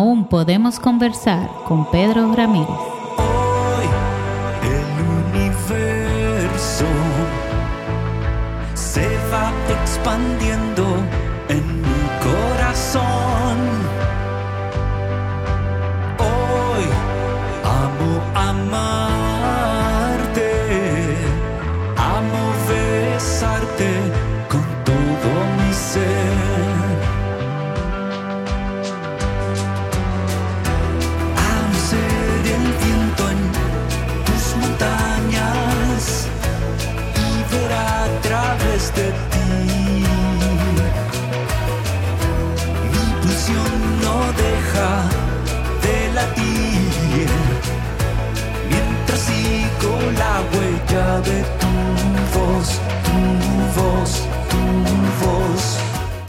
Aún podemos conversar con Pedro Ramírez. Hoy el universo se va expandiendo en mi corazón. Hoy amo amarte,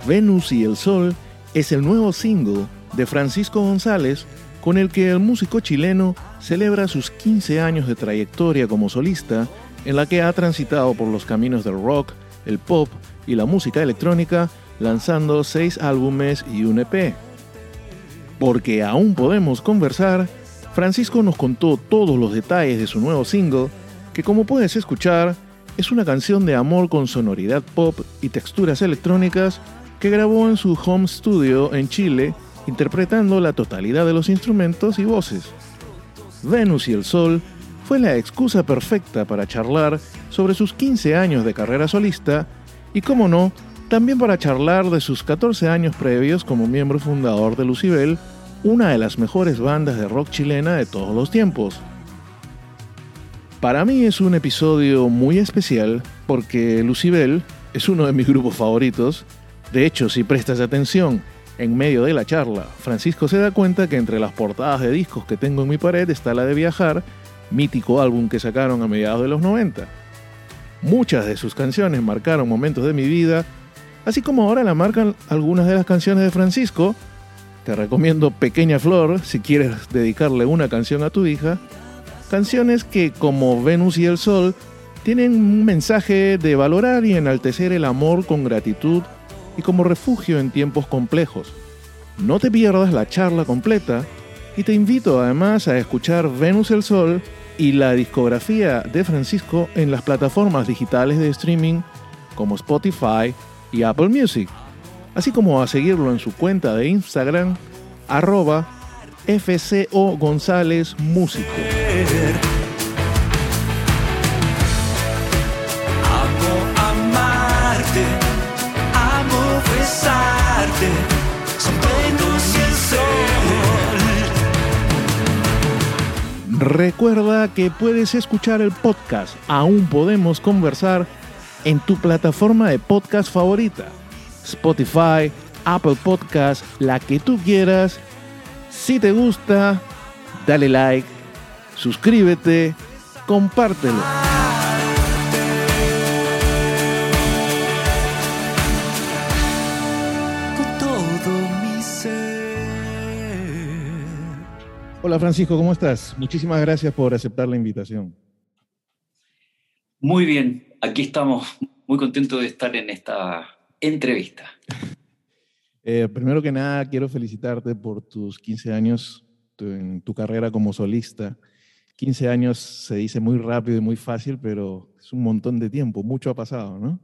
Venus y el Sol es el nuevo single de Francisco González con el que el músico chileno celebra sus 15 años de trayectoria como solista en la que ha transitado por los caminos del rock, el pop y la música electrónica lanzando 6 álbumes y un EP. Porque aún podemos conversar, Francisco nos contó todos los detalles de su nuevo single que como puedes escuchar es una canción de amor con sonoridad pop y texturas electrónicas que grabó en su home studio en Chile, interpretando la totalidad de los instrumentos y voces. Venus y el Sol fue la excusa perfecta para charlar sobre sus 15 años de carrera solista y, como no, también para charlar de sus 14 años previos como miembro fundador de Lucibel, una de las mejores bandas de rock chilena de todos los tiempos. Para mí es un episodio muy especial porque Lucibel es uno de mis grupos favoritos. De hecho, si prestas atención, en medio de la charla, Francisco se da cuenta que entre las portadas de discos que tengo en mi pared está la de Viajar, mítico álbum que sacaron a mediados de los 90. Muchas de sus canciones marcaron momentos de mi vida, así como ahora la marcan algunas de las canciones de Francisco. Te recomiendo Pequeña Flor si quieres dedicarle una canción a tu hija. Canciones que, como Venus y el Sol, tienen un mensaje de valorar y enaltecer el amor con gratitud y como refugio en tiempos complejos. No te pierdas la charla completa y te invito además a escuchar Venus el Sol y la discografía de Francisco en las plataformas digitales de streaming como Spotify y Apple Music, así como a seguirlo en su cuenta de Instagram arroba FCO González Músico. Recuerda que puedes escuchar el podcast Aún Podemos Conversar en tu plataforma de podcast favorita. Spotify, Apple Podcast, la que tú quieras. Si te gusta, dale like, suscríbete, compártelo. Hola Francisco, ¿cómo estás? Muchísimas gracias por aceptar la invitación. Muy bien, aquí estamos muy contentos de estar en esta entrevista. Eh, primero que nada, quiero felicitarte por tus 15 años en tu carrera como solista. 15 años se dice muy rápido y muy fácil, pero es un montón de tiempo, mucho ha pasado, ¿no?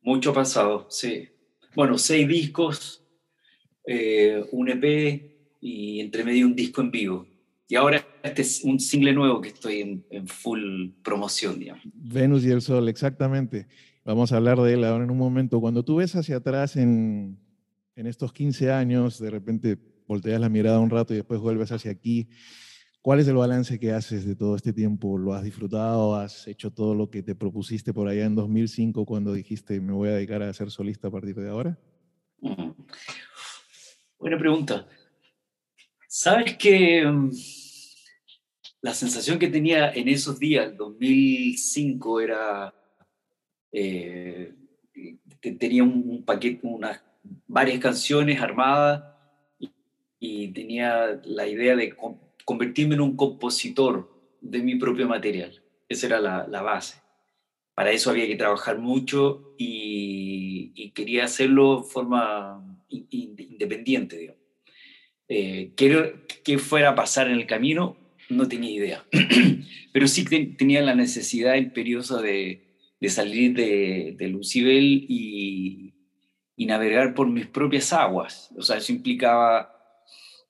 Mucho ha pasado, sí. Bueno, seis discos, eh, un EP y entre medio un disco en vivo. Y ahora este es un single nuevo que estoy en, en full promoción, digamos. Venus y el Sol, exactamente. Vamos a hablar de él ahora en un momento. Cuando tú ves hacia atrás en, en estos 15 años, de repente volteas la mirada un rato y después vuelves hacia aquí. ¿Cuál es el balance que haces de todo este tiempo? ¿Lo has disfrutado? ¿Has hecho todo lo que te propusiste por allá en 2005 cuando dijiste me voy a dedicar a ser solista a partir de ahora? Mm. Buena pregunta. Sabes que mm, la sensación que tenía en esos días, el 2005, era. eh, te- tenía un, paquete, unas varias canciones armadas y, tenía la idea de con- convertirme en un compositor de mi propio material. Esa era la, base. Para eso había que trabajar mucho y, quería hacerlo de forma in- in- independiente, digamos. Eh, ¿qué, qué fuera a pasar en el camino? No tenía idea. Pero sí te- tenía la necesidad imperiosa de, de salir de, de Lucibel y, y navegar por mis propias aguas. O sea, eso implicaba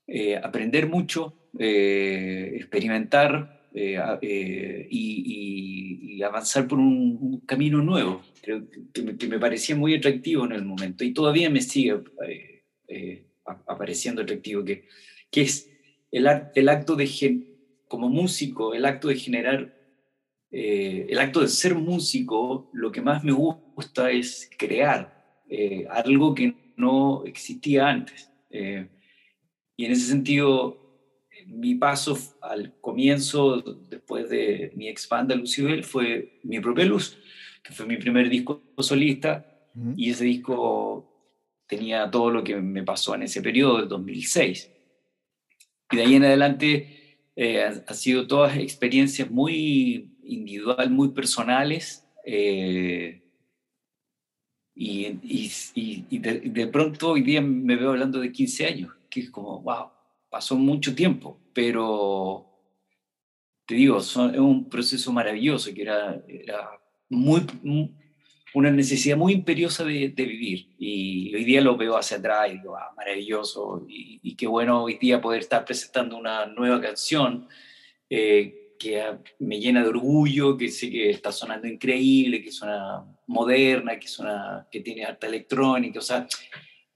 eh, aprender mucho, eh, experimentar eh, eh, y, y- y avanzar por un, un camino nuevo, creo que, que me, parecía muy atractivo en el momento y todavía me sigue eh, apareciendo atractivo, que, que es el, el acto de, gen- como músico, el acto de generar, eh, el acto de ser músico, lo que más me gusta es crear eh, algo que no existía antes. Eh, y en ese sentido, mi paso al comienzo, después de mi expanda Lucibel, fue mi propia luz, que fue mi primer disco solista, Ujú. y ese disco tenía todo lo que me pasó en ese periodo, del 2006. Y de ahí en adelante eh, ha, ha sido todas experiencias muy individual, muy personales. eh, y, y, y- de, de pronto hoy día me veo hablando de 15 años, que es como, wow, pasó mucho tiempo, pero te digo, son- es un proceso maravilloso que era, era muy, mu- una necesidad muy imperiosa de, vivir. Y hoy día lo veo hacia atrás y digo, ah, maravilloso. Y, y qué bueno hoy día poder estar presentando una nueva canción eh, que me llena de orgullo, que sé que está sonando increíble, que suena moderna, que, suena, que tiene harta electrónica, o sea,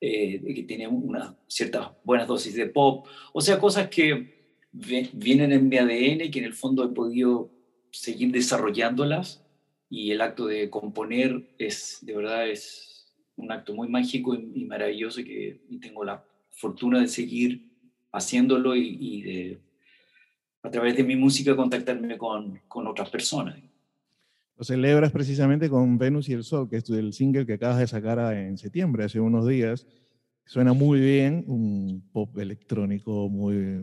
eh, que tiene unas ciertas buenas dosis de pop. O sea, cosas que vienen en mi ADN y que en el fondo he podido seguir desarrollándolas y el acto de componer es, de verdad, es un acto muy mágico y, y maravilloso que y tengo la fortuna de seguir haciéndolo y, y de, a través de mi música, contactarme con, con otras personas. Lo celebras precisamente con Venus y el Sol, que es el single que acabas de sacar a- en septiembre, hace unos días. Suena muy bien, un pop electrónico muy,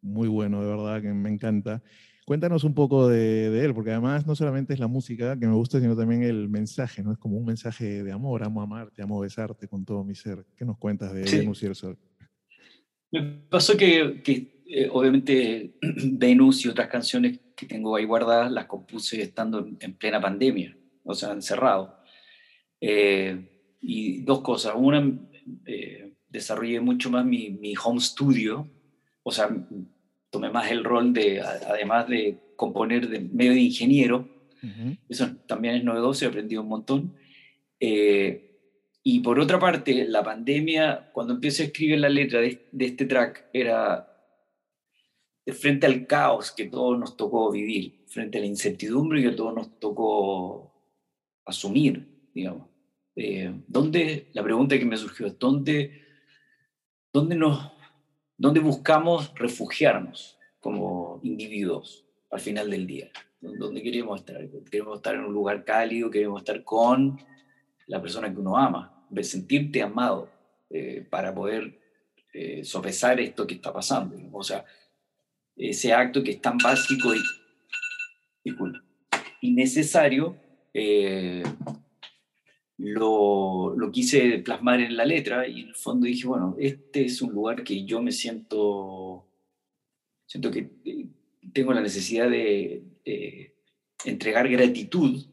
muy bueno, de verdad, que me encanta. Cuéntanos un poco de, de él, porque además no solamente es la música que me gusta, sino también el mensaje, ¿no? Es como un mensaje de amor, amo amarte, amo besarte con todo mi ser. ¿Qué nos cuentas de Sí. Venus y el Sol? Me pasó que, que, eh, obviamente Venus y otras canciones que tengo ahí guardadas las compuse estando en, en plena pandemia, o sea, encerrado. Eh, y dos cosas. Una, eh, desarrollé mucho más mi, mi home studio, o sea, tomé más el rol de, además de componer de medio de ingeniero, Ujú. eso también es novedoso, he aprendido un montón. Eh, y por otra parte, la pandemia, cuando empecé a escribir la letra de, de este track, era de frente al caos que todos nos tocó vivir, frente a la incertidumbre que todos nos tocó asumir, digamos. Eh, ¿dónde, la pregunta que me surgió es, ¿dónde, dónde, nos, ¿dónde buscamos refugiarnos como individuos al final del día? ¿Dónde queremos estar? Queremos estar en un lugar cálido, queremos estar con la persona que uno ama, sentirte amado eh, para poder eh, sopesar esto que está pasando. O sea, ese acto que es tan básico y, y necesario, eh, lo, lo quise plasmar en la letra y en el fondo dije, bueno, este es un lugar que yo me siento, siento que eh, tengo la necesidad de, de entregar gratitud,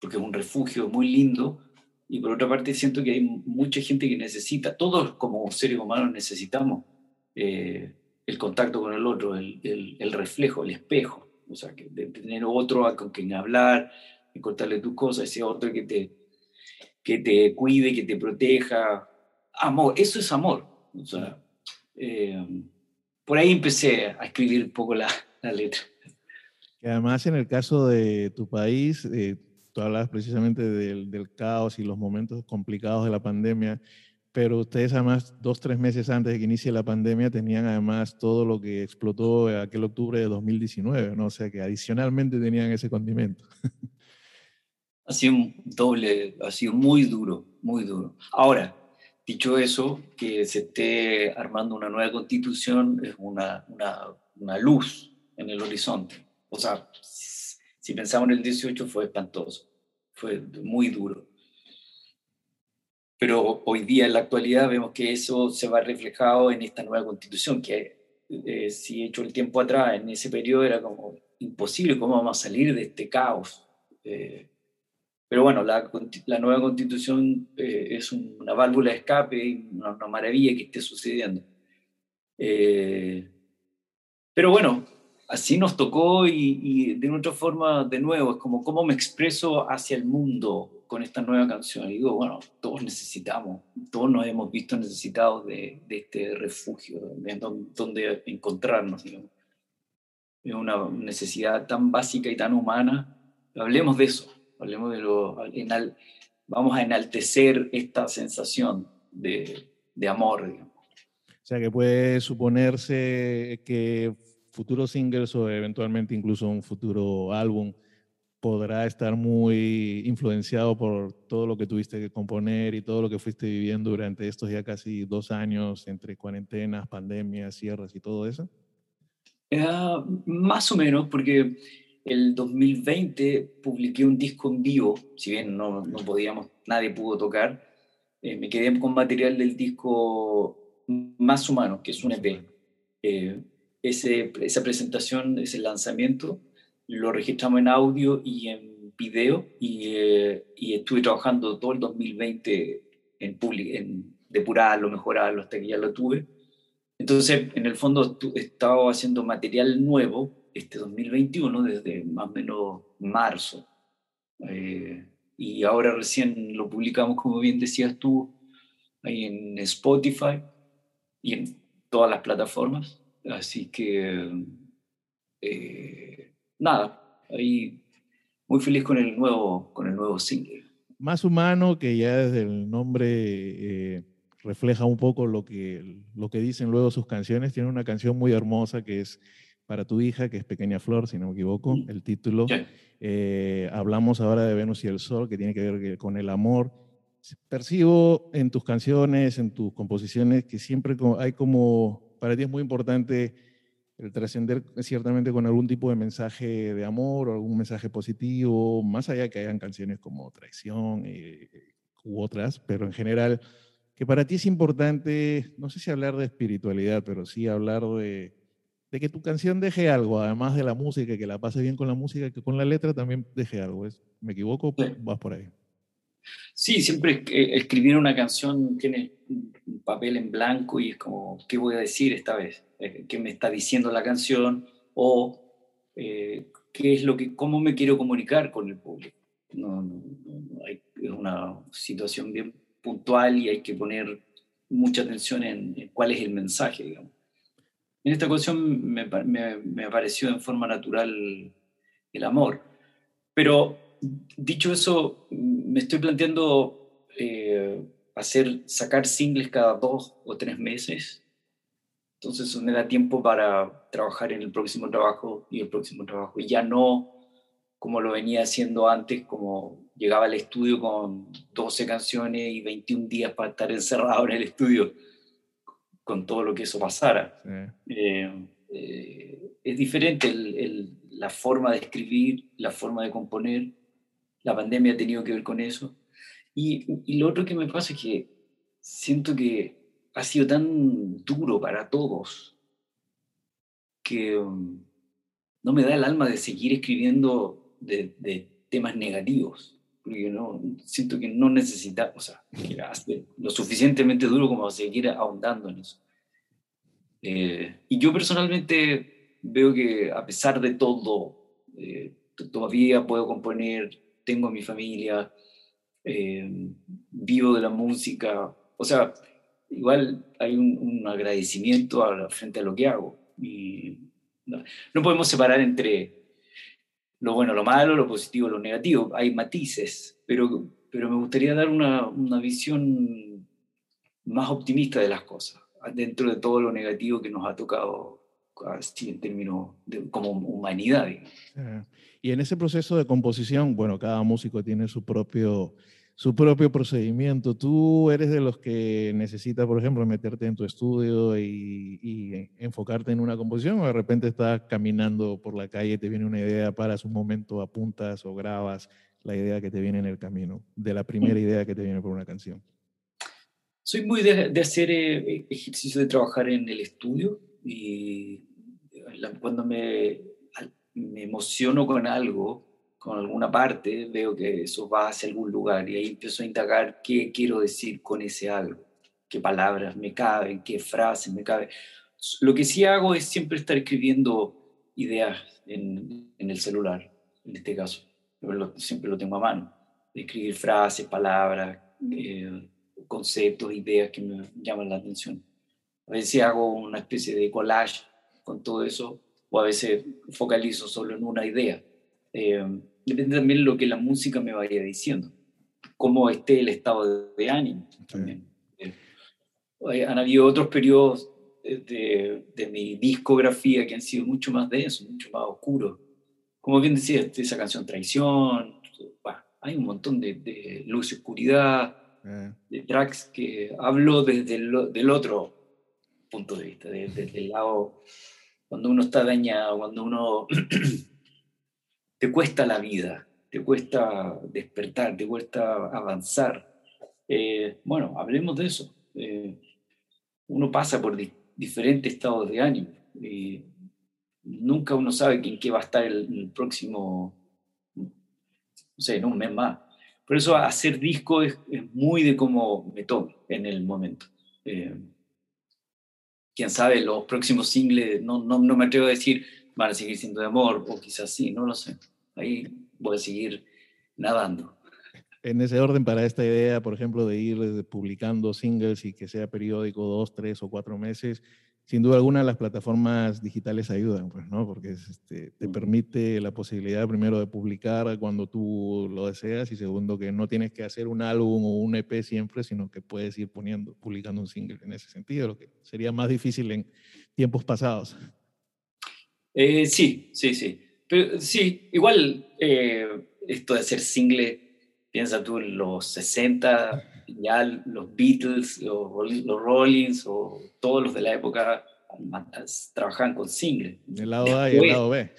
porque es un refugio muy lindo, y por otra parte siento que hay mucha gente que necesita, todos como seres humanos necesitamos eh, el contacto con el otro, el, el- el reflejo, el espejo, o sea, que de tener otro con quien hablar, y contarle tus cosas, ese otro que te, que te cuide, que te proteja. Amor, eso es amor. O sea, eh, por ahí empecé a escribir un poco la, la letra. Que además en el caso de tu país, eh, tú hablabas precisamente del, del caos y los momentos complicados de la pandemia, pero ustedes además dos, tres meses antes de que inicie la pandemia tenían además todo lo que explotó aquel octubre de 2019, ¿no? O sea que adicionalmente tenían ese condimento. Ha sido un doble, ha sido muy duro, muy duro. Ahora, dicho eso, que se esté armando una nueva constitución es una, una, una luz en el horizonte. O sea, si pensamos en el 18 fue espantoso, fue muy duro. Pero hoy día, en la actualidad, vemos que eso se va reflejado en esta nueva constitución, que eh, si hecho el tiempo atrás, en ese periodo era como imposible, ¿cómo vamos a salir de este caos? Eh, pero bueno, la, la nueva constitución eh, es una válvula de escape y una, maravilla que esté sucediendo. Eh, pero bueno, así nos tocó y, y, de otra forma, de nuevo, es como cómo me expreso hacia el mundo con esta nueva canción. Y digo, bueno, todos necesitamos, todos nos hemos visto necesitados de, de este refugio, de donde encontrarnos, digamos. Es una necesidad tan básica y tan humana. Hablemos de eso hablemos de lo, enal, vamos a enaltecer esta sensación de, de amor. Digamos. O sea que puede suponerse que futuros singles o eventualmente incluso un futuro álbum podrá estar muy influenciado por todo lo que tuviste que componer y todo lo que fuiste viviendo durante estos ya casi dos años entre cuarentenas, pandemias, cierres y todo eso? Uh, más o menos, porque el 2020 publiqué un disco en vivo, si bien no, no podíamos, nadie pudo tocar, eh, me quedé con material del disco Más Humano, que es un EP. Eh, ese, esa presentación, ese lanzamiento, lo registramos en audio y en video y, eh, y estuve trabajando todo el 2020 en, en depurarlo, mejorarlo hasta que ya lo tuve. Entonces, en el fondo, he estado haciendo material nuevo este 2021 desde más o menos marzo. Eh, y ahora recién lo publicamos, como bien decías tú, ahí en Spotify y en todas las plataformas. Así que, eh, nada, ahí muy feliz con el nuevo, con el nuevo single. Más humano, que ya desde el nombre eh, refleja un poco lo que, lo que dicen luego sus canciones. Tiene una canción muy hermosa que es para tu hija, que es Pequeña Flor, si no me equivoco, el título. Eh, hablamos ahora de Venus y el Sol, que tiene que ver con el amor. Percibo en tus canciones, en tus composiciones, que siempre hay como, para ti es muy importante el trascender ciertamente con algún tipo de mensaje de amor o algún mensaje positivo, más allá que hayan canciones como Traición eh, u otras, pero en general, que para ti es importante, no sé si hablar de espiritualidad, pero sí hablar de de que tu canción deje algo, además de la música, que la pase bien con la música, que con la letra también deje algo. ¿Me equivoco? Sí. Vas por ahí. Sí, siempre escribir una canción tiene un papel en blanco y es como, ¿qué voy a decir esta vez? Eh, ¿Qué me está diciendo la canción? O eh, qué es lo que, cómo me quiero comunicar con el público. No, no, no hay, es una situación bien puntual y hay que poner mucha atención en, en cuál es el mensaje, digamos. En esta ocasión me, apareció en forma natural el amor. Pero dicho eso, me estoy planteando eh, hacer, sacar singles cada dos o tres meses. Entonces me da tiempo para trabajar en el próximo trabajo y el próximo trabajo. Y ya no como lo venía haciendo antes, como llegaba al estudio con 12 canciones y 21 días para estar encerrado en el estudio con todo lo que eso pasara. Sí. Eh, eh, es diferente el, el, la forma de escribir, la forma de componer. La pandemia ha tenido que ver con eso. Y, y, lo otro que me pasa es que siento que ha sido tan duro para todos que um, no me da el alma de seguir escribiendo de, de temas negativos porque no, siento que no necesita, o sea, que hace lo suficientemente duro como seguir ahondando en eso. Eh, y yo personalmente veo que a pesar de todo, eh, todavía puedo componer, tengo mi familia, eh, vivo de la música, o sea, igual hay un, un agradecimiento a, frente a lo que hago. Y no, no podemos separar entre lo bueno, lo malo, lo positivo, lo negativo. Hay matices, pero, pero me gustaría dar una, una visión más optimista de las cosas, dentro de todo lo negativo que nos ha tocado así en términos de, como humanidad. Y en ese proceso de composición, bueno, cada músico tiene su propio, su propio procedimiento. ¿Tú eres de los que necesitas, por ejemplo, meterte en tu estudio y, y, enfocarte en una composición o de repente estás caminando por la calle, te viene una idea, paras un momento, apuntas o grabas la idea que te viene en el camino, de la primera idea que te viene por una canción? Soy muy de, de hacer eh, ejercicio de trabajar en el estudio y la- cuando me, me emociono con algo, con alguna parte, veo que eso va hacia algún lugar y ahí empiezo a indagar qué quiero decir con ese algo, qué palabras me caben, qué frases me caben. Lo que sí hago es siempre estar escribiendo ideas en, en el celular, en este caso. Lo- siempre lo tengo a mano. Escribir frases, palabras, eh, conceptos, ideas que me llaman la atención. A veces hago una especie de collage con todo eso, o a veces focalizo solo en una idea. Eh, depende también de lo que la música me vaya diciendo, cómo esté el estado de, de ánimo también. Eh, hay- han habido otros periodos de, de- de mi discografía que han sido mucho más densos, mucho más oscuros. Como bien decía, este, esa canción Traición, bueno, hay un montón de, de luz y oscuridad, Eh, de tracks que hablo desde el, del otro punto de vista, de- desde el lado cuando uno está dañado, cuando uno te cuesta la vida, te cuesta despertar, te cuesta avanzar. Eh, bueno, hablemos de eso. Eh, uno pasa por di- diferentes estados de ánimo y nunca uno sabe en qué va a estar el, próximo, no sé, en un mes más. Por eso hacer disco es, muy de cómo me tome en el momento. Eh, quién sabe, los próximos singles, no, no, no me atrevo a decir, van a seguir siendo de amor, o quizás sí, no lo sé. Ahí voy a seguir nadando. En ese orden, para esta idea, por ejemplo, de ir eh, publicando singles y que sea periódico dos, tres o cuatro meses, sin duda alguna las plataformas digitales ayudan, pues, ¿no? Porque es, este, te Mm. permite la posibilidad, primero, de publicar cuando tú lo deseas y segundo, que no tienes que hacer un álbum o un EP siempre, sino que puedes ir poniendo, publicando un single en ese sentido, lo que sería más difícil en tiempos pasados. Eh, sí, sí, sí. Pero sí, igual eh, esto de hacer single, piensa tú en los 60, ya los Beatles, los, los Rollins o todos los de la época trabajaban con single. El lado A y el lado B.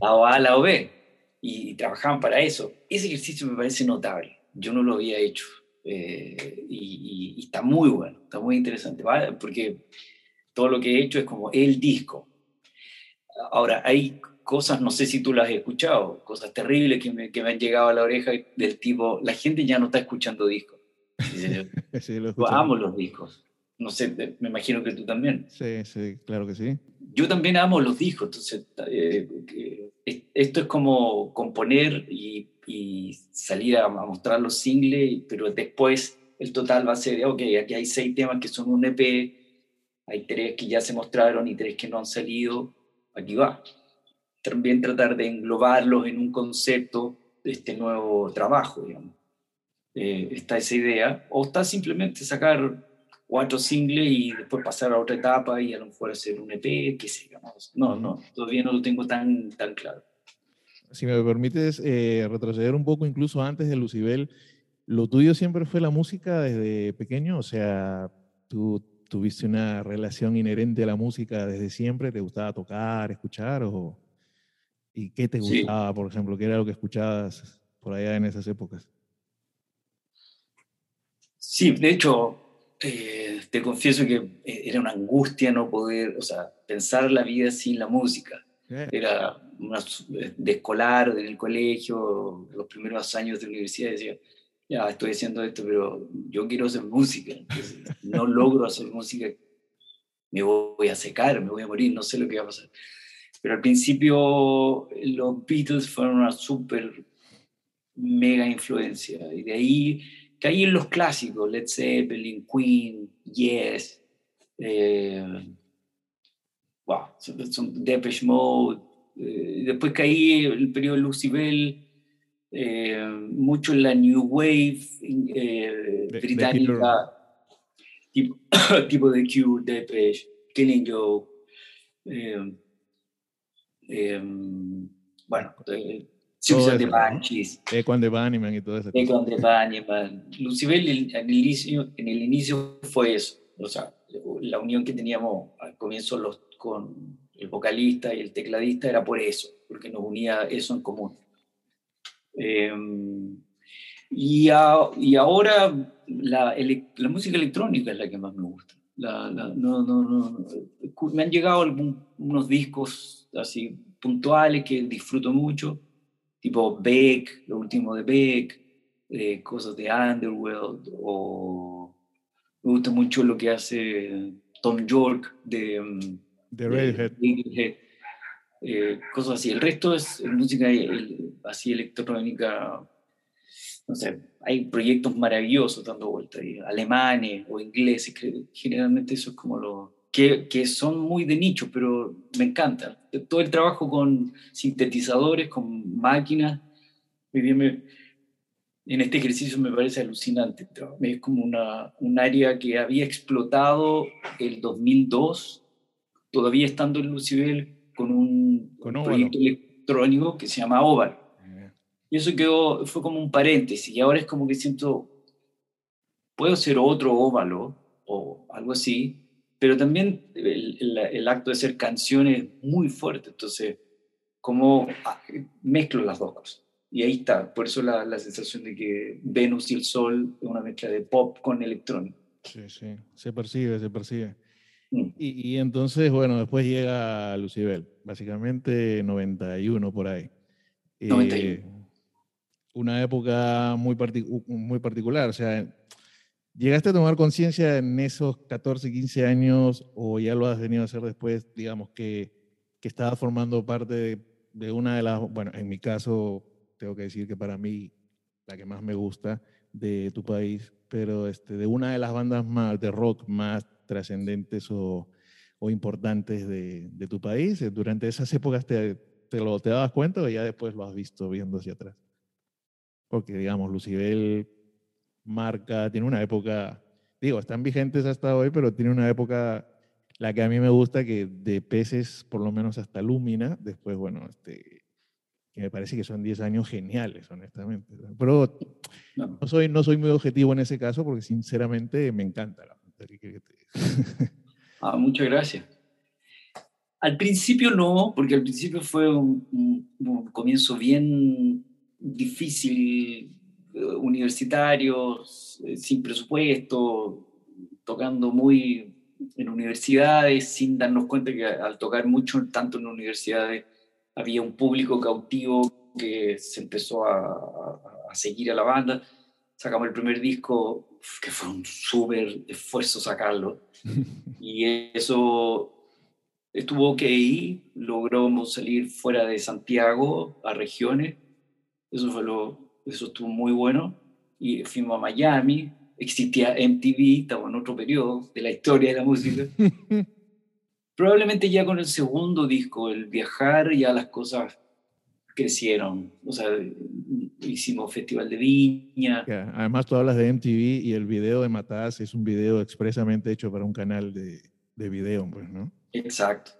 lado A, lado B, y, y trabajaban para eso. Ese ejercicio me parece notable. Yo no lo había hecho. eh, y, y- y está muy bueno, está muy interesante, ¿vale? porque todo lo que he hecho es como el disco. Ahora, hay cosas, no sé si tú las has escuchado, cosas terribles que me, que me han llegado a la oreja del tipo, la gente ya no está escuchando discos. Sí, lo amo los discos. No sé, me imagino que tú también Sí, sí, claro que sí. yo también amo los discos, entonces eh, es- esto es como componer y, y salir a, a mostrar los singles, pero después el total va a ser, ok, aquí hay seis temas que son un EP, hay tres que ya se mostraron y tres que no han salido, aquí va. También tratar de englobarlos en un concepto de este nuevo trabajo, digamos. Eh, está esa idea, o está simplemente sacar cuatro singles y después pasar a otra etapa y a lo mejor hacer un EP, qué sé yo. No, no, todavía no lo tengo tan, tan claro. Si me permites eh, retroceder un poco incluso antes de Lucibel, ¿lo tuyo siempre fue la música desde pequeño? O sea, ¿tú tuviste una relación inherente a la música desde siempre? ¿Te gustaba tocar, escuchar? O, ¿Y qué te Sí. gustaba, por ejemplo? ¿Qué era lo que escuchabas por allá en esas épocas? Sí, de hecho, eh, te confieso que eh, era una angustia no poder, o sea, pensar la vida sin la música. Eh, Era una, de escolar, en el colegio, los primeros años de universidad, decía, ya estoy haciendo esto, pero yo quiero hacer música. No logro hacer música, me voy a secar, me voy a morir, no sé lo que va a pasar. Pero al principio los Beatles fueron una súper mega influencia. Y de ahí caí en los clásicos, Led Zeppelin, Queen, Yes, eh, wow, son, son Depeche Mode. eh, después caí en el periodo Lucibel, eh, mucho en la New Wave eh, de británica, tipo, tipo de Cure, Depeche, Killing Joke. eh, eh, bueno, Suicide the. Banshees. And the Bunnymen y todo eso. And the. Lucibel en el inicio, en el inicio fue eso, o sea, la unión que teníamos al comienzo los, con el vocalista y el tecladista era por eso, porque nos unía eso en común. Eh, y, a- y ahora la, la música electrónica es la que más me gusta. La- la- no, no, no, Me han llegado algún- unos discos así puntuales que disfruto mucho, tipo Beck, lo último de Beck, eh, cosas de Underworld, o me gusta mucho lo que hace Tom York de, mm, De Radiohead. Radiohead, eh, cosas así. El resto es música el- así electrónica. No sé, hay proyectos maravillosos dando vueltas, alemanes o ingleses, que generalmente eso es como lo que, que son muy de nicho, pero me encanta. Todo el trabajo con sintetizadores, con máquinas, me- en este ejercicio me parece alucinante. Es como una, un área que había explotado el 2002, todavía estando en Lucibel, con un Con un proyecto electrónico que se llama Oval. Eh, Y eso quedó, fue como un paréntesis. Y ahora es como que siento, puedo ser otro óvalo o algo así, pero también el, el- el acto de ser canciones es muy fuerte. Entonces, como ah, mezclo las dos cosas. Y ahí está, por eso la, la sensación de que Venus y el Sol es una mezcla de pop con electrónico. Sí, sí, se percibe, se percibe. Y, y entonces, bueno, después llega Lucibel, básicamente 91 por ahí. 91. Eh, una época muy, muy particular, o sea, ¿llegaste a tomar conciencia en esos 14, 15 años o ya lo has venido a hacer después, digamos, que, que estabas formando parte de, de una de las, bueno, en mi caso, tengo que decir que para mí, la que más me gusta de tu país, pero este, de una de las bandas más de rock más trascendentes o, o importantes de, de tu país. Eh, Durante esas épocas te, te lo te dabas cuenta o ya después lo has visto viendo hacia atrás. Porque, digamos, Lucibel marca, tiene una época, digo, están vigentes hasta hoy, pero tiene una época, la que a mí me gusta, que de peces, por lo menos hasta Lumina, después, bueno, este, que me parece que son 10 años geniales, honestamente. Pero No. no soy, no soy muy objetivo en ese caso porque sinceramente me encanta la Ah, muchas gracias. Al principio no, porque al principio fue un, comienzo bien difícil, eh, universitario, eh, sin presupuesto, tocando muy en universidades, sin darnos cuenta que al tocar mucho, tanto en universidades, había un público cautivo que se empezó a seguir a la banda. Sacamos el primer disco, que fue un súper esfuerzo sacarlo. Y eso estuvo ok, logramos salir fuera de Santiago a regiones, eso, fue lo, eso estuvo muy bueno, y fuimos a Miami, existía MTV, estaba en otro periodo de la historia de la música. Probablemente ya con el segundo disco, el viajar, ya las cosas crecieron, o sea, hicimos Festival de Viña, Que Además, tú hablas de MTV y el video de Matas es un video expresamente hecho para un canal de, de video, pues, ¿no? Exacto.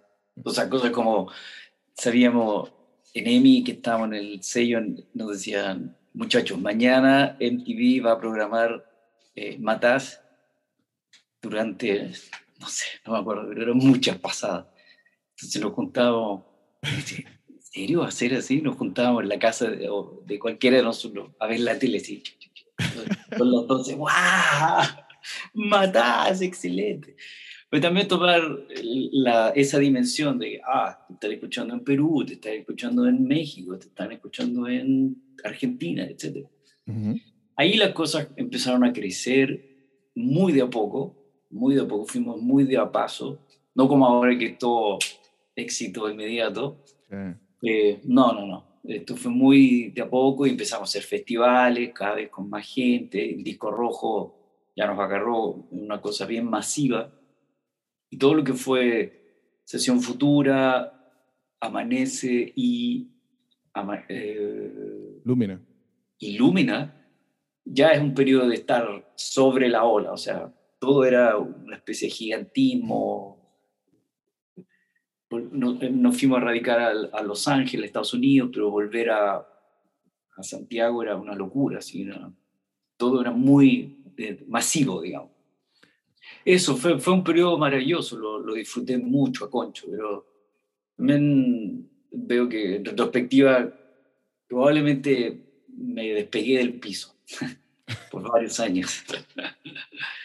O sea, cosas como sabíamos en EMI que estábamos en el sello, nos decían, muchachos, mañana MTV va a programar eh, durante, no sé, no me acuerdo, pero eran muchas pasadas. Entonces nos juntábamos, ¿en serio ser así? Nos juntábamos en la casa de, o de cualquiera de nosotros a ver la tele, así. Con los 12, ¡guau! Matás, excelente. Pero también tomar la, esa dimensión de, ah, te están escuchando en Perú, te están escuchando en México, te están escuchando en Argentina, etc. Ujú. Ahí las cosas empezaron a crecer muy de a poco, muy de a poco, fuimos muy de a paso, no como ahora que es todo éxito inmediato. Sí. Eh, no, no, no. Esto fue muy de a poco y empezamos a hacer festivales, cada vez con más gente. El disco rojo ya nos agarró una cosa bien masiva. Y todo lo que fue Sesión Futura, Amanece y Ama- eh, Lumina. Illumina, ya es un periodo de estar sobre la ola. O sea, todo era una especie de gigantismo. No- Nos fuimos a radicar al- a, Los Ángeles, Estados Unidos, pero volver a, a Santiago era una locura. así, era- todo era muy eh, masivo, digamos. Eso fue, fue un periodo maravilloso, lo, lo disfruté mucho a Concho, pero también veo que en retrospectiva probablemente me despegué del piso. por varios años.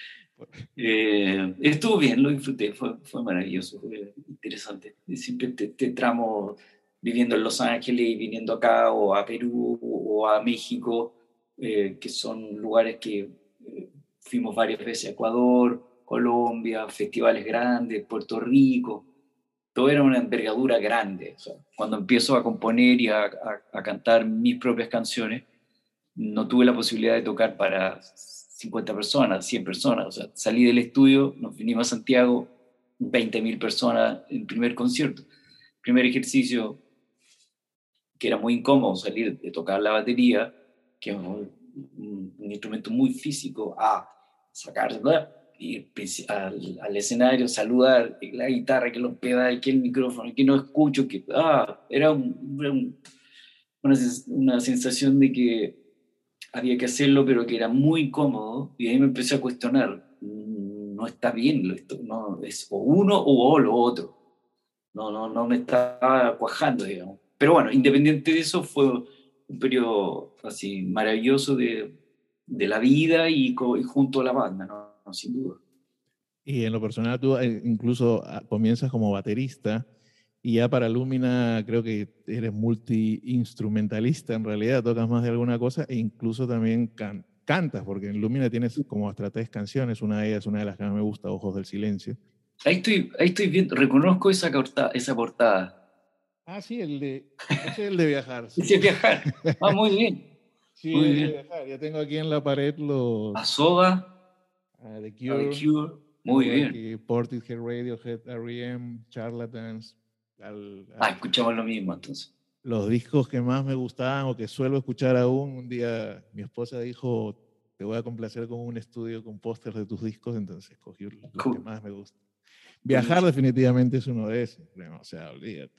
Eh, estuvo bien, lo disfruté, fue, fue maravilloso, fue interesante. Siempre te, te tramo viviendo en Los Ángeles y viniendo acá o a Perú o a México, eh, que son lugares que eh, fuimos varias veces a Ecuador, Colombia, festivales grandes, Puerto Rico, todo era una envergadura grande. O sea, cuando empiezo a componer y a, a, a cantar mis propias canciones, no tuve la posibilidad de tocar para 50 personas, 100 personas. O sea, salí del estudio, nos vinimos a Santiago, 20.000 personas en primer concierto. Primer ejercicio, que era muy incómodo salir de tocar la batería, que es un, instrumento muy físico, a sacarla, ir al, al, escenario, saludar, la guitarra, que los pedales, que el micrófono, que no escucho, que ah, era un, un, una, una sensación de que había que hacerlo, pero que era muy incómodo, y ahí me empecé a cuestionar, no está bien esto, no, es o uno o lo otro, no, no, no me estaba cuajando, digamos. Pero bueno, independiente de eso, fue un periodo así maravilloso de, de la vida y, y, junto a la banda, no sin duda. Y en lo personal, tú eh, incluso ah, comienzas como baterista y ya para Lumina creo que eres multi-instrumentalista en realidad, tocas más de alguna cosa e incluso también can cantas, porque en Lumina tienes como hasta tres canciones, una de ellas, una de las que más me gusta, Ojos del Silencio. Ahí estoy, ahí estoy viendo, reconozco esa, corta, esa portada. Ah, sí, el de, es el de viajar. Sí, es viajar. Ah, muy bien. Sí, muy bien. viajar. Ya tengo aquí en la pared los... Asoba. Uh, The Cure. The Cure. Muy bien. Portishead, Radiohead, R.E.M., Charlatans. Al, al, ah, escuchamos lo mismo entonces. Los discos que más me gustaban o que suelo escuchar aún, un día mi esposa dijo, te voy a complacer con un estudio con pósters de tus discos, entonces escogí los cool. que más me gustan. Viajar definitivamente es uno de esos, o sea, olvídate.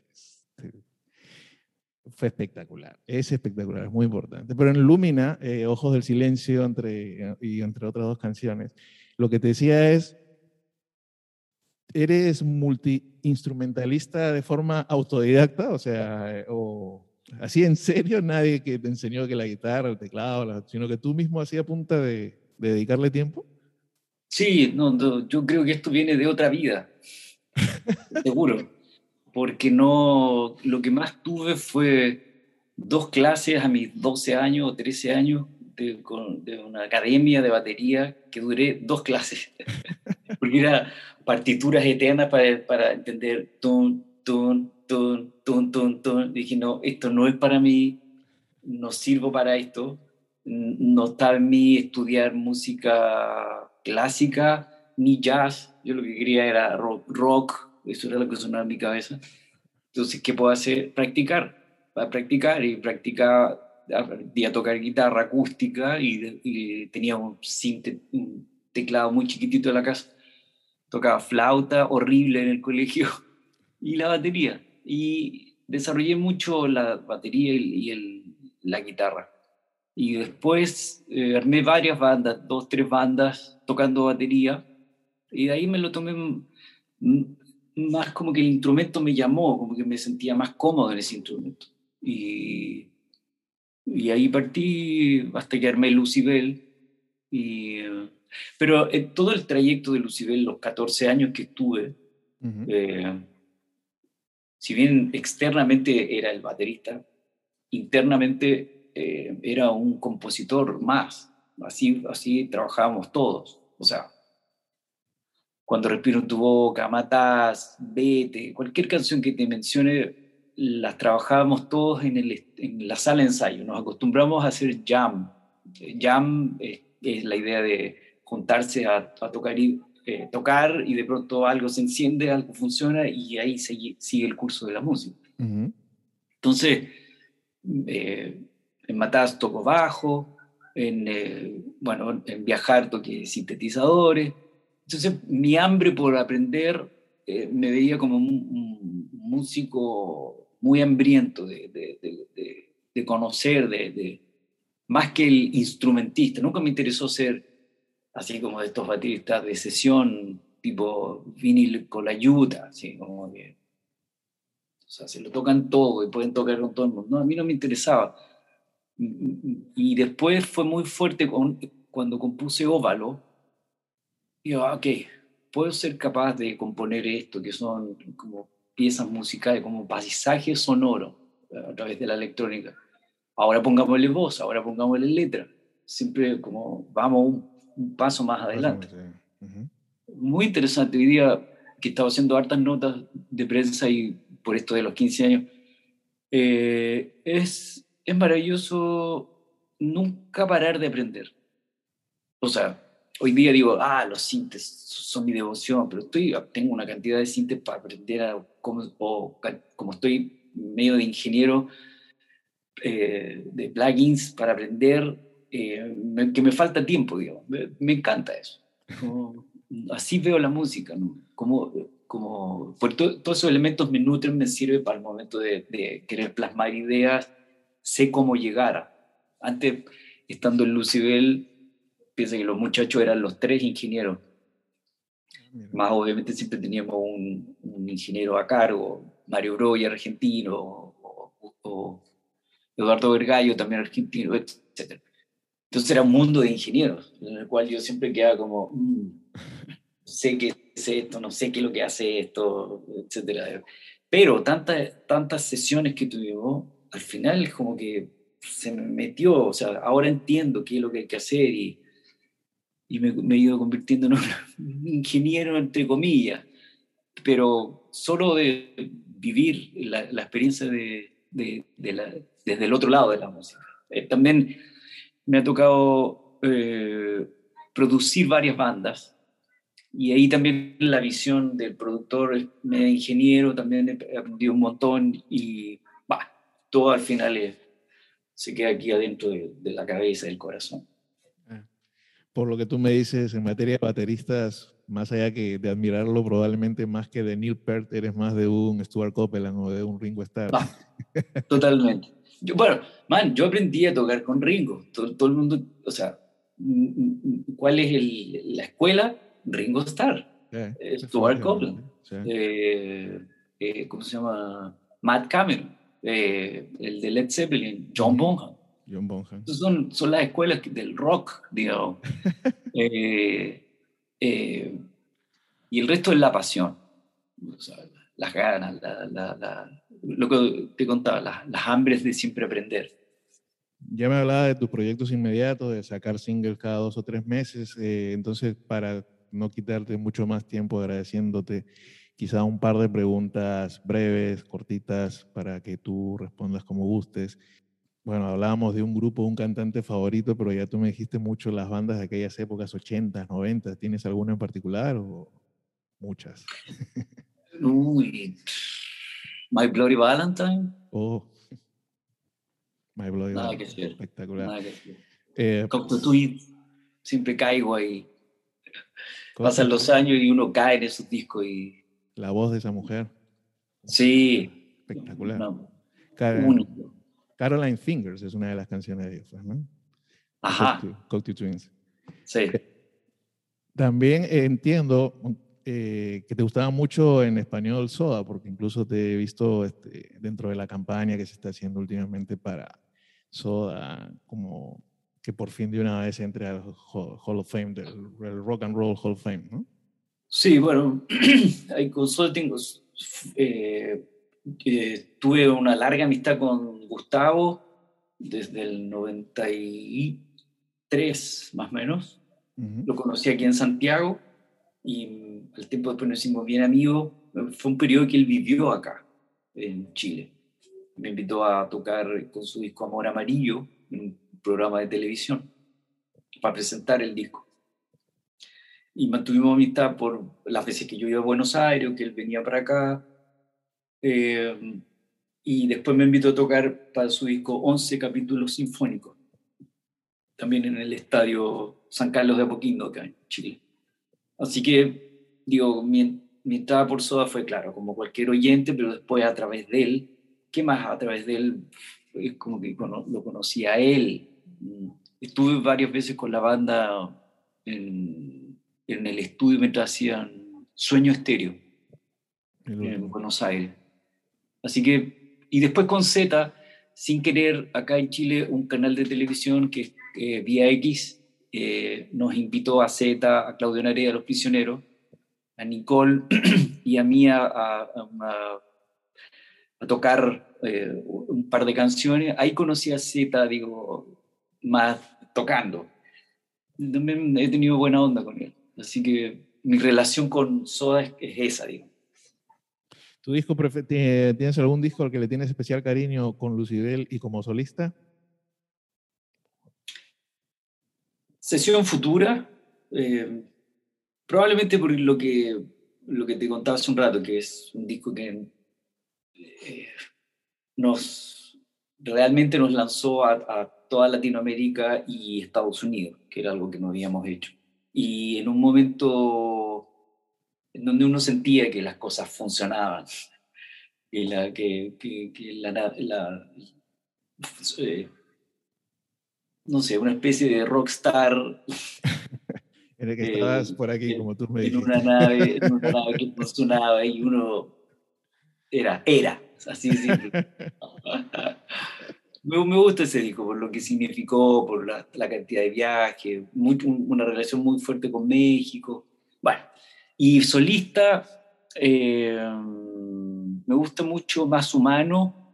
Fue espectacular, es espectacular, es muy importante. Pero en Lumina, eh, Ojos del Silencio entre, y entre otras dos canciones, lo que te decía es, eres multiinstrumentalista de forma autodidacta, o sea, o así en serio, nadie que te enseñó que la guitarra, el teclado, la, sino que tú mismo hacías punta de, de, dedicarle tiempo. Sí, no, no, yo creo que esto viene de otra vida, seguro, porque no, lo que más tuve fue dos clases a mis 12 años o 13 años de, de una academia de batería que duré dos clases, porque era partituras eternas para, para entender tun, tun, tun, tun, tun, tun. Dije, no, esto no es para mí, no sirvo para esto, no está en mí estudiar música clásica ni jazz, yo lo que quería era rock, rock eso era lo que sonaba en mi cabeza. Entonces, ¿qué puedo hacer? Practicar, para practicar y practicar, aprendí a tocar guitarra acústica y, y tenía un, un teclado muy chiquitito en la casa tocaba flauta horrible en el colegio y la batería. Y desarrollé mucho la batería y el, la guitarra. Y después eh, armé varias bandas, dos, tres bandas tocando batería. Y de ahí me lo tomé más como que el instrumento me llamó, como que me sentía más cómodo en ese instrumento. Y, y ahí partí hasta que armé Lucibel. Y pero en todo el trayecto de Lucibel, los 14 años que estuve, uh -huh. eh, si bien externamente era el baterista, internamente eh, era un compositor más. Así, así trabajábamos todos. O sea, cuando respiro en tu boca, matas, vete, cualquier canción que te mencione, las trabajábamos todos en, el, en la sala de ensayo. Nos acostumbramos a hacer jam. Jam es, es la idea de juntarse a, a tocar, y, eh, tocar y de pronto algo se enciende, algo funciona y ahí sigue, sigue el curso de la música. Uh -huh. Entonces, eh, en Matas toco bajo, en, eh, bueno, en Viajar toqué sintetizadores. Entonces, mi hambre por aprender eh, me veía como un, un, músico muy hambriento de, de, de, de conocer, de, más que el instrumentista. Nunca me interesó ser así como de estos bateristas de sesión tipo vinil con la yuta, así como que, o sea, se lo tocan todo y pueden tocar con todo el mundo. No, a mí no me interesaba. Y después fue muy fuerte con, cuando compuse Óvalo, digo, ah, ok, puedo ser capaz de componer esto, que son como piezas musicales, como paisajes sonoros a través de la electrónica. Ahora pongámosle voz, ahora pongámosle letra. Siempre como vamos un, un paso más adelante. Muy interesante. Hoy día que estaba haciendo hartas notas de prensa y por esto de los 15 años, eh, es, es maravilloso nunca parar de aprender. O sea, hoy día digo, ah, los sintes son mi devoción, pero estoy, tengo una cantidad de sintes para aprender a cómo, o como estoy medio de ingeniero eh, de plugins para aprender, eh, me- que me falta tiempo, digamos. Me, me encanta eso. Como- así veo la música, ¿no? Como, como, por to- todos esos elementos me nutren, me sirve para el momento de, de querer plasmar ideas, sé cómo llegar. Antes, estando en Lucibel, piensa que los muchachos eran los tres ingenieros, Mira. más obviamente siempre teníamos un, un ingeniero a cargo, Mario Broya, argentino, o, o Eduardo Vergallo, también argentino, etc. Entonces era un mundo de ingenieros, en el cual yo siempre quedaba como, "Mm, sé qué es esto, no sé qué es lo que hace esto, etc. Pero tantas, tantas sesiones que tuvimos, al final como que se me metió, o sea, ahora entiendo qué es lo que hay que hacer y, y me, me he ido convirtiendo en un ingeniero, entre comillas, pero solo de vivir la, la experiencia de, de- de la- desde el otro lado de la música. Eh, también me ha tocado eh, producir varias bandas y ahí también la visión del productor, medio ingeniero, también he aprendido un montón y bah, todo al final es- se queda aquí adentro de, de la cabeza, del corazón. Por lo que tú me dices, en materia de bateristas, más allá que de admirarlo, probablemente más que de Neil Peart, eres más de un Stuart Copeland o de un Ringo Starr. Ah, totalmente. Yo, bueno, man, yo aprendí a tocar con Ringo. Todo, todo el mundo, o sea, ¿cuál es el- la escuela? Ringo Starr. Eh, eh, Stuart Copeland. sí. eh, eh, ¿cómo se llama? Matt Cameron, el de Led Zeppelin, John Bonham. John Bonham. Son, son las escuelas del rock, digamos. Y el resto es la pasión, O sea, las ganas, la- la- la- lo que te contaba, las, las hambres de siempre aprender. Ya me hablaba de tus proyectos inmediatos, de sacar singles cada dos o tres meses. eh, entonces, para no quitarte mucho más tiempo, agradeciéndote, quizá un par de preguntas breves, cortitas, para que tú respondas como gustes. Bueno, hablábamos de un grupo, un cantante favorito, pero ya tú me dijiste mucho las bandas de aquellas épocas, 80, 90. ¿Tienes alguna en particular o muchas? Uy, My Bloody Valentine, Oh, My Bloody Nada Valentine, que espectacular. nada que. Eh, Cocteau Twins, siempre caigo ahí. Pasan los años y uno cae en esos discos y La voz de esa mujer, sí, espectacular. no. Caroline Fingers es una de las canciones de ellos, ¿no? Ajá, Cocteau- Twins. sí. También eh, entiendo eh, que te gustaba mucho en español Soda, porque incluso te he visto este, dentro de la campaña que se está haciendo últimamente para Soda, como que por fin de una vez entre al Hall of Fame, del el Rock and Roll Hall of Fame, ¿no? Sí, bueno, hay consulting. eh, eh, tuve una larga amistad con Gustavo desde el 93, más o menos. Ujú. Lo conocí aquí en Santiago y al tiempo después nos hicimos bien amigos. Fue un periodo que él vivió acá, en Chile. Me invitó a tocar con su disco Amor Amarillo en un programa de televisión para presentar el disco. Y mantuvimos amistad por las veces que yo iba a Buenos Aires, que él venía para acá. Eh, y después me invitó a tocar para su disco 11 capítulos sinfónicos, también en el estadio San Carlos de Apoquindo, acá en Chile. Así que, digo, mi, mi entrada por Soda fue, claro, como cualquier oyente, pero después a través de él, ¿qué más a través de él? Es como que lo conocí a él. Mm, Estuve varias veces con la banda en, en el estudio mientras hacían Sueño Estéreo en. Buenos Aires. Así que, y después con Z, sin querer, acá en Chile, un canal de televisión que es eh, Vía X, eh, nos invitó a Z, a Claudio Narea, a Los Prisioneros, a Nicole y a mí a, a- a a tocar eh, un par de canciones. Ahí conocí a Z, digo, más tocando. También he tenido buena onda con él. Así que mi relación con Soda es, es esa, digo. ¿Tu disco ¿Tienes algún disco al que le tienes especial cariño con Lucibel y como solista? Sesión futura, eh, probablemente por lo que, lo que te contaba hace un rato, que es un disco que eh, nos realmente nos lanzó a, a toda Latinoamérica y Estados Unidos, que era algo que no habíamos hecho. Y en un momento en donde uno sentía que las cosas funcionaban, que la, que, que- que la, la- eh, no sé, una especie de rockstar En el que Eh, estabas por aquí, en- como tú me en dijiste. una nave, en una nave que funcionaba y uno era, era, así de simple. me, me gusta ese disco por lo que significó, por la, la cantidad de viajes, una relación muy fuerte con México. Bueno, y solista, eh, me gusta mucho Más Humano,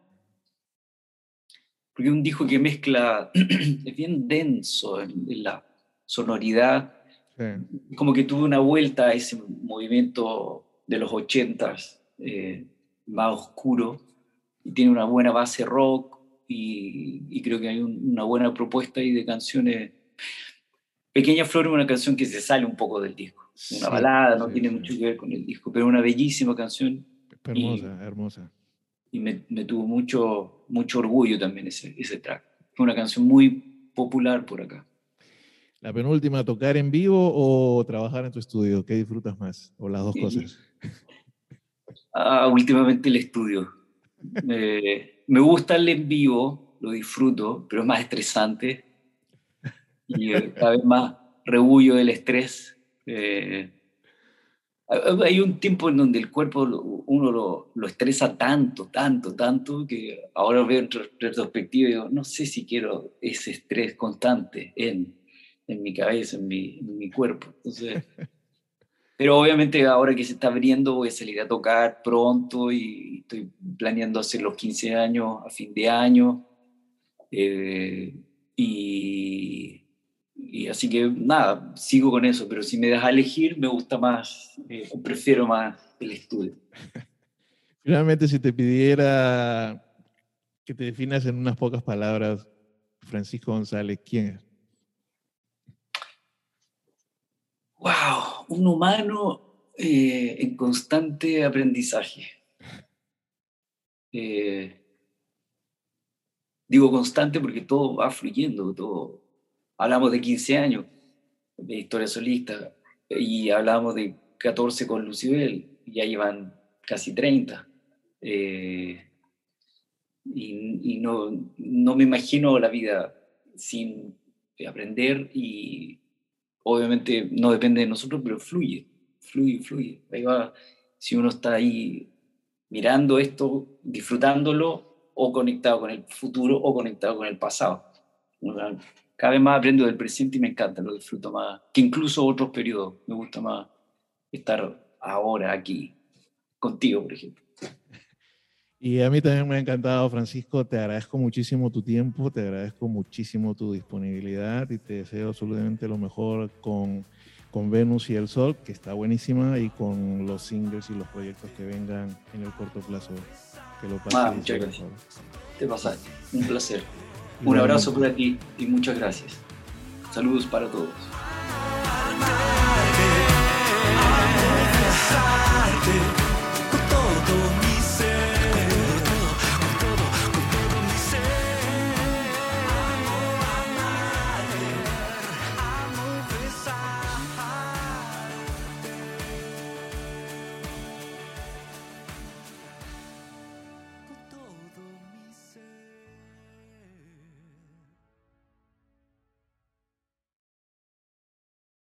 porque es un disco que mezcla, es bien denso en- en la sonoridad Sí. como que tuve una vuelta a ese movimiento de los ochentas eh, más oscuro y tiene una buena base rock y, y creo que hay un- una buena propuesta ahí de canciones. Pequeña Flor es una canción que se sale un poco del disco, una Sí, balada, no sí, tiene mucho que ver con el disco, pero una bellísima canción Hermosa, hermosa. Y me, me tuvo mucho, mucho orgullo también ese, ese track. Fue una canción muy popular por acá. La penúltima, tocar en vivo o trabajar en tu estudio. ¿Qué disfrutas más? O las dos Sí. cosas. Ah, últimamente el estudio. Eh, me gusta el en vivo, lo disfruto, pero es más estresante y eh, cada vez más rehuyo del estrés. Eh, hay- un tiempo en donde el cuerpo uno lo, lo estresa tanto, tanto, tanto, que ahora veo en retro- retrospectiva y digo, no sé si quiero ese estrés constante en, en mi cabeza, en mi, en mi cuerpo. Entonces, pero obviamente ahora que se está abriendo voy a salir a tocar pronto y estoy planeando hacer los 15 años a fin de año. Eh, y, y así que nada, sigo con eso, pero si me das a elegir me gusta más, eh, o prefiero más el estudio. Finalmente, si te pidiera que te definas en unas pocas palabras, Francisco González, ¿quién es? ¡Wow! Un humano eh, en constante aprendizaje. Eh, digo constante porque todo va fluyendo, todo. Hablamos de 15 años de historia solista y hablamos de 14 con Lucibel, ya llevan casi 30. Eh, y y no, no me imagino la vida sin aprender y obviamente no depende de nosotros, pero fluye, fluye, fluye. Ahí va, si uno está ahí mirando esto, disfrutándolo, o conectado con el futuro, o conectado con el pasado. Cada vez más aprendo del presente y me encanta, lo disfruto más, que incluso otros periodos. Me gusta más estar ahora aquí, contigo, por ejemplo. Y a mí también me ha encantado, Francisco. Te agradezco muchísimo tu tiempo, te agradezco muchísimo tu disponibilidad y te deseo absolutamente lo mejor con, con Venus y el Sol, que está buenísima, y con los singles y los proyectos que vengan en el corto plazo. Que lo pases Ah, muchas lo gracias. mejor. Te pasaste. Un placer. Un abrazo para ti y muchas gracias. Saludos para todos.